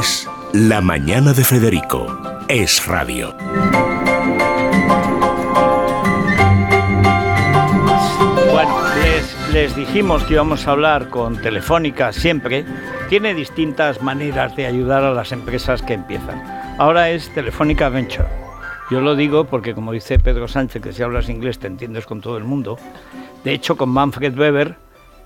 Es La Mañana de Federico. Es Radio. Bueno, les, les dijimos que íbamos a hablar con Telefónica siempre. Tiene distintas maneras de ayudar a las empresas que empiezan. Ahora es Telefónica Venture. Yo lo digo porque, como dice Pedro Sánchez, que si hablas inglés te entiendes con todo el mundo. De hecho, con Manfred Weber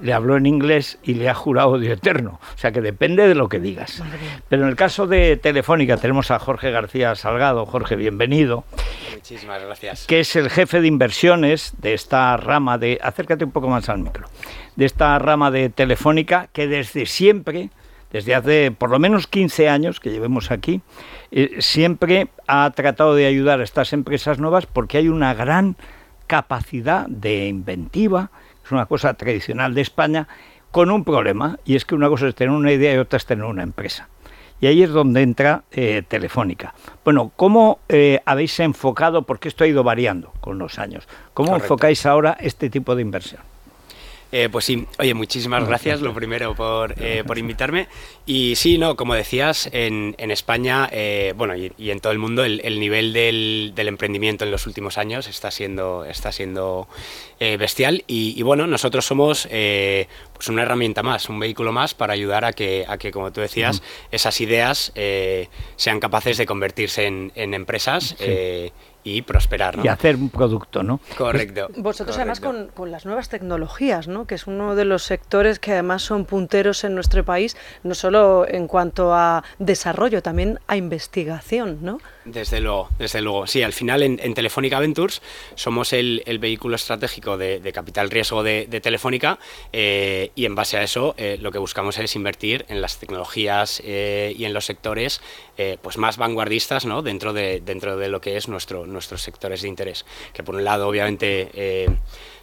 le habló en inglés y le ha jurado odio eterno. O sea que depende de lo que digas. Pero en el caso de Telefónica tenemos a Jorge García Salgado. Jorge, bienvenido. Muchísimas gracias. Que es el jefe de inversiones de esta rama de... Acércate un poco más al micro. De esta rama de Telefónica que desde siempre, desde hace por lo menos 15 años que llevemos aquí, eh, siempre ha tratado de ayudar a estas empresas nuevas porque hay una gran capacidad de inventiva, es una cosa tradicional de España, con un problema, y es que una cosa es tener una idea y otra es tener una empresa. Y ahí es donde entra eh, Telefónica. Bueno, ¿cómo eh, habéis enfocado, porque esto ha ido variando con los años, cómo Correcto. enfocáis ahora este tipo de inversión? Eh, pues sí, oye, muchísimas gracias, lo primero, por, eh, por invitarme. Y sí, no, como decías, en, en España, eh, bueno, y, y en todo el mundo, el, el nivel del, del emprendimiento en los últimos años está siendo, está siendo bestial. Y, y bueno, nosotros somos pues una herramienta más, un vehículo más para ayudar a que, a que como tú decías, esas ideas sean capaces de convertirse en, en empresas y prosperar. ¿no? Y hacer un producto, ¿no? Correcto. Vosotros además con, con las nuevas tecnologías, ¿no? que es uno de los sectores que además son punteros en nuestro país, no solo en cuanto a desarrollo, también a investigación, ¿no? Desde luego, desde luego. Sí, al final en, Telefónica Ventures somos el, vehículo estratégico de, capital riesgo de, Telefónica eh, y en base a eso eh, lo que buscamos es invertir en las tecnologías eh, y en los sectores pues más vanguardistas ¿no? dentro, de, dentro de lo que es nuestro, nuestros sectores de interés. Que por un lado, obviamente,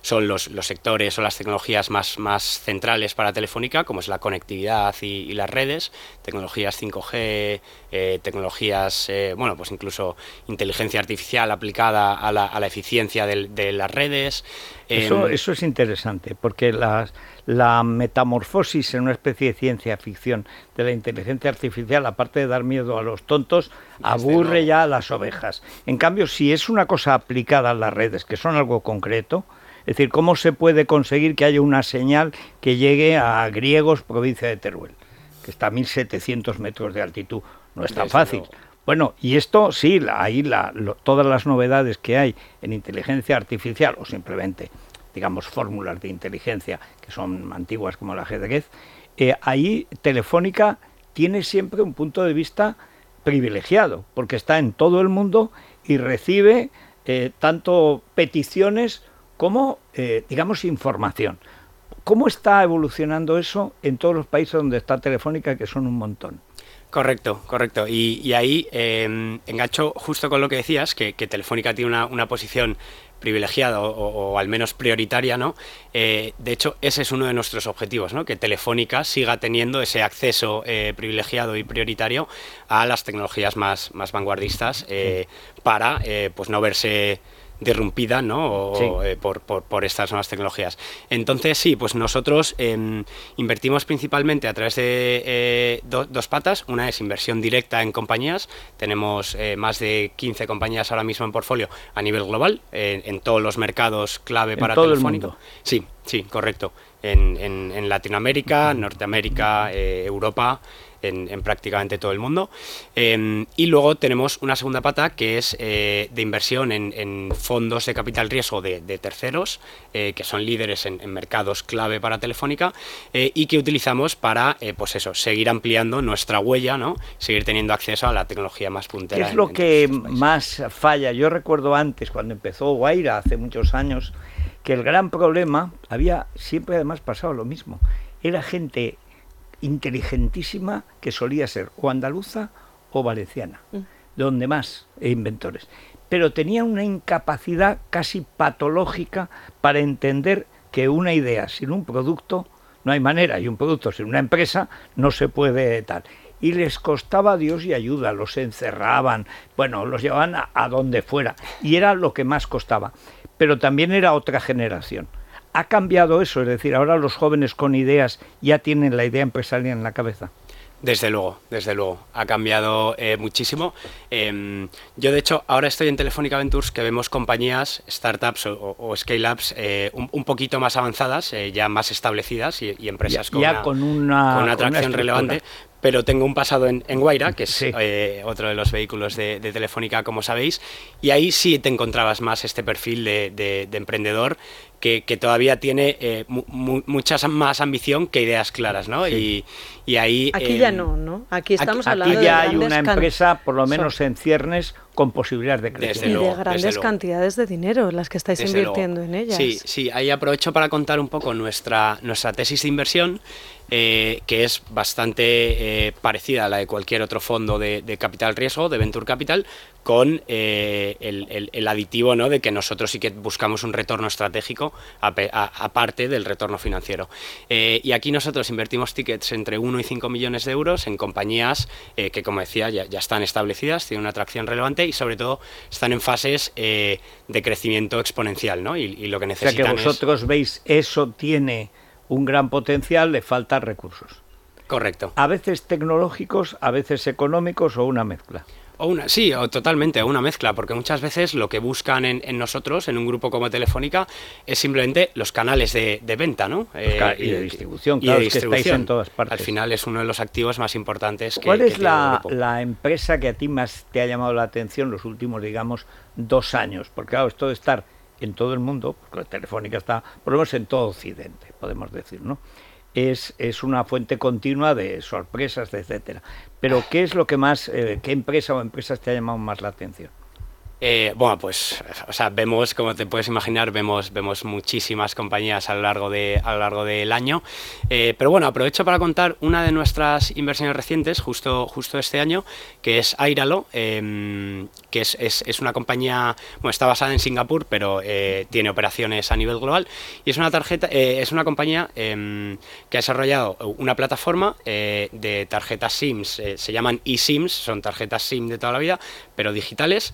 son los, los sectores o las tecnologías más, más centrales para Telefónica, como es la conectividad y, y las redes, tecnologías 5G, eh, tecnologías, eh, bueno, pues incluso inteligencia artificial aplicada a la, a la eficiencia de, las redes. Eso, Em, eso es interesante, porque las- la metamorfosis en una especie de ciencia ficción de la inteligencia artificial, aparte de dar miedo a los tontos, aburre ya a las ovejas. En cambio, si es una cosa aplicada a las redes, que son algo concreto, es decir, ¿cómo se puede conseguir que haya una señal que llegue a Griegos, provincia de Teruel, que está a 1700 metros de altitud? No es tan fácil. Bueno, y esto sí, la- ahí la- lo- todas las novedades que hay en inteligencia artificial o simplemente, digamos, fórmulas de inteligencia que son antiguas como el ajedrez, eh, ahí Telefónica tiene siempre un punto de vista privilegiado, porque está en todo el mundo y recibe eh, tanto peticiones como, eh, digamos, información. ¿Cómo está evolucionando eso en todos los países donde está Telefónica, que son un montón? Correcto, correcto. Y, y ahí eh, engancho justo con lo que decías, que, que Telefónica tiene una, una posición privilegiada o, al menos prioritaria, ¿no? Eh, de hecho, ese es uno de nuestros objetivos, ¿no? Que Telefónica siga teniendo ese acceso eh, privilegiado y prioritario a las tecnologías más, más vanguardistas eh, para pues no verse derrumpida ¿no? O, Sí. eh, por, por- por estas nuevas tecnologías. Entonces, sí, pues nosotros em, invertimos principalmente a través de eh, do- dos patas. Una es inversión directa en compañías. Tenemos eh, más de 15 compañías ahora mismo en portfolio a nivel global, en- todos los mercados clave En para todo el Telefónica. mundo. Sí, sí, correcto. En, en- en Latinoamérica, Norteamérica, eh, Europa, en, en prácticamente todo el mundo. Eh, y luego tenemos una segunda pata que es eh, de inversión en, en fondos de capital riesgo de, de terceros, eh, que son líderes en, en mercados clave para Telefónica eh, y que utilizamos para, pues eso, seguir ampliando nuestra huella, ¿no? Seguir teniendo acceso a la tecnología más ¿Qué puntera. es en- lo que más falla? Yo recuerdo antes, cuando empezó Guaira, hace muchos años, que el gran problema, había siempre además pasado lo mismo, era gente inteligentísima que solía ser o andaluza o valenciana, donde más e inventores. Pero tenía una incapacidad casi patológica para entender que una idea sin un producto no hay manera, y un producto sin una empresa no se puede tal. Y les costaba Dios y ayuda, los encerraban, bueno, los llevaban a, a donde fuera, y era lo que más costaba. Pero también era otra generación. ¿Ha cambiado eso? Es decir, ahora los jóvenes con ideas ya tienen la idea empresarial en la cabeza. Desde luego, desde luego. Ha cambiado eh, muchísimo. Em, yo, de hecho, ahora estoy en Telefónica Ventures que vemos compañías, startups o, scale-ups eh, un, poquito más avanzadas, eh, ya más establecidas y, empresas con, una, con, una, atracción relevante. Pero tengo un pasado en, Guaira, que es otro de los vehículos de, Telefónica, como sabéis, y ahí sí te encontrabas más este perfil de emprendedor que, todavía tiene eh, mucha más ambición que ideas claras, ¿no? Y, ahí... Aquí ya no, ¿no? Aquí estamos hablando aquí ya hay una empresa, por lo menos en ciernes, con posibilidades de crecimiento. y de grandes cantidades de dinero las que estáis invirtiendo en ellas. Sí, sí, ahí aprovecho para contar un poco nuestra, nuestra tesis de inversión, eh, que es bastante eh, parecida a la de cualquier otro fondo de, capital riesgo, de Venture Capital, con eh, el, aditivo ¿no? de que nosotros sí que buscamos un retorno estratégico aparte del retorno financiero. y aquí nosotros invertimos tickets entre 1 y 5 millones de euros en compañías que, como decía, ya, están establecidas, tienen una atracción relevante y sobre todo están en fases de crecimiento exponencial. ¿no? Y, lo que necesitan o sea que vosotros veis eso tiene un gran potencial, le faltan recursos. Correcto. A veces tecnológicos, a veces económicos o una mezcla. O una, sí, o totalmente, una mezcla, porque muchas veces lo que buscan en, nosotros, en un grupo como Telefónica, es simplemente los canales de, venta, ¿no? Eh, y de distribución, claro, de distribución. que estáis en todas partes. Al final es uno de los activos más importantes que ¿Cuál es la, la, empresa que a ti más te ha llamado la atención los últimos, digamos, dos años? Porque claro, esto de estar en todo el mundo, porque Telefónica está, por lo menos en todo Occidente, podemos decir, ¿no? Es, es una fuente continua de sorpresas, etcétera. Pero, ¿qué es lo que más, eh, qué empresa o empresas te ha llamado más la atención? Eh, bueno, pues, o sea, vemos, como te puedes imaginar, vemos, vemos muchísimas compañías a lo largo, de, a lo largo del año. Eh, pero bueno, aprovecho para contar una de nuestras inversiones recientes, justo, justo este año, que es Airalo, em, que es, es, una compañía, bueno, está basada en Singapur, pero eh, tiene operaciones a nivel global. Y es una tarjeta, es una compañía em, que ha desarrollado una plataforma de tarjetas SIMs, se llaman eSIMs, son tarjetas SIM de toda la vida, pero digitales.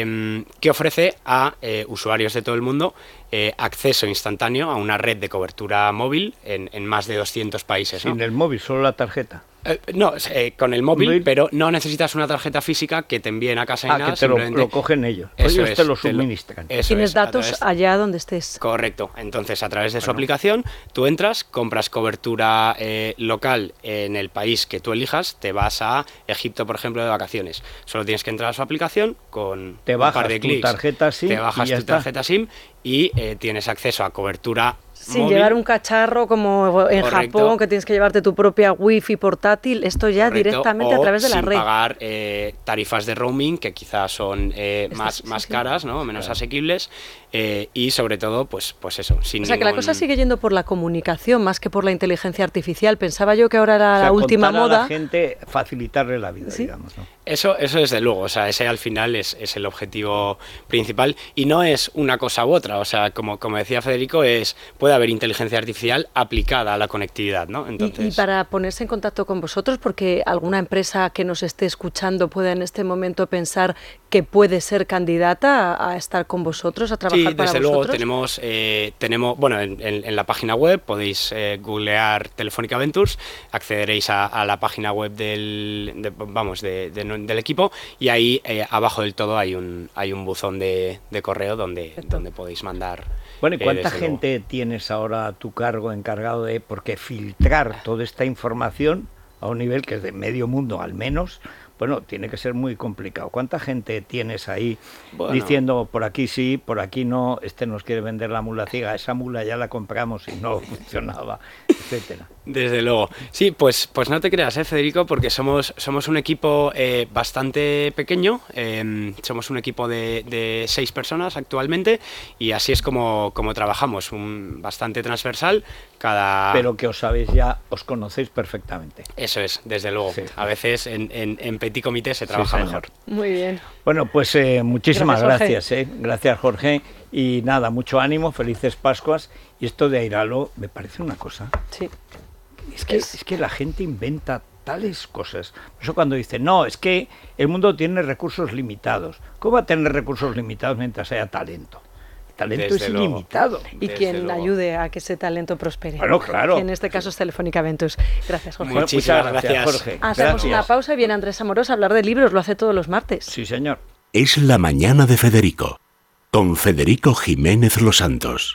Em, que ofrece a eh, usuarios de todo el mundo eh, acceso instantáneo a una red de cobertura móvil en, más de 200 países. Sin el móvil, solo la tarjeta. Eh, no, eh, con el móvil, pero no necesitas una tarjeta física que te envíen a casa y ah, nada. Que te lo, cogen ellos. ellos te lo suministran. Tienes datos allá donde estés. Correcto. Entonces, a través de su aplicación, tú entras, compras cobertura eh, local en el país que tú elijas, te vas a Egipto, por ejemplo, de vacaciones. Solo tienes que entrar a su aplicación con te un par de clics. Tarjeta SIM te bajas tu tarjeta SIM y tienes acceso a cobertura sin llevar un cacharro como en Japón, que tienes que llevarte tu propia wifi portátil, esto ya directamente a través de la red. pagar eh, tarifas de roaming que quizás son eh, más, más caras, ¿no? menos asequibles, eh, y sobre todo, pues, pues eso. Sin o sea, que la cosa sigue yendo por la comunicación más que por la inteligencia artificial. Pensaba yo que ahora era la última moda. A la gente facilitarle la vida, digamos. Eso, eso desde luego, o sea, ese al final es, es, el objetivo principal y no es una cosa u otra, o sea, como, como decía Federico, es puede haber inteligencia artificial aplicada a la conectividad, ¿no? Entonces... Y, para ponerse en contacto con vosotros, porque alguna empresa que nos esté escuchando pueda en este momento pensar que puede ser candidata a, estar con vosotros, a trabajar sí, desde luego tenemos, eh, tenemos, bueno, en, la página web podéis eh, googlear Telefónica Ventures, accederéis a, la página web del, vamos, del equipo y ahí eh, abajo del todo hay un, hay un buzón de, correo donde, donde podéis mandar. Bueno, ¿y cuánta gente tienes ahora a tu cargo encargado de, porque filtrar toda esta información a un nivel que es de medio mundo al menos, bueno, tiene que ser muy complicado. ¿Cuánta gente tienes ahí diciendo por aquí sí, por aquí no, este nos quiere vender la mula ciega, esa mula ya la compramos y no funcionaba, etcétera? Desde luego. Sí, pues, pues no te creas, ¿eh, Federico, porque somos, somos un equipo eh, bastante pequeño, em, somos un equipo de, seis personas actualmente y así es como, como trabajamos, un, bastante transversal. Cada... Pero que os sabéis ya, os conocéis perfectamente. Eso es, desde luego. A veces en, en, petit comité se trabaja mejor. Muy bien. Bueno, pues eh, muchísimas gracias. Gracias, gracias, Jorge. Y nada, mucho ánimo, felices Pascuas. Y esto de Airalo me parece una cosa. Sí es que, es... que la gente inventa tales cosas. Por eso cuando dice, no, es que el mundo tiene recursos limitados. ¿Cómo va a tener recursos limitados mientras haya talento? Talento es ilimitado. Y quien ayude a que ese talento prospere. Bueno, claro. Que en este caso es Telefónica Ventus. Gracias, Jorge. Muchísimas gracias, Jorge. Hacemos una pausa y viene Andrés Amorós a hablar de libros, lo hace todos los martes. Sí, señor. Es la mañana de Federico, con Federico Jiménez Los Santos.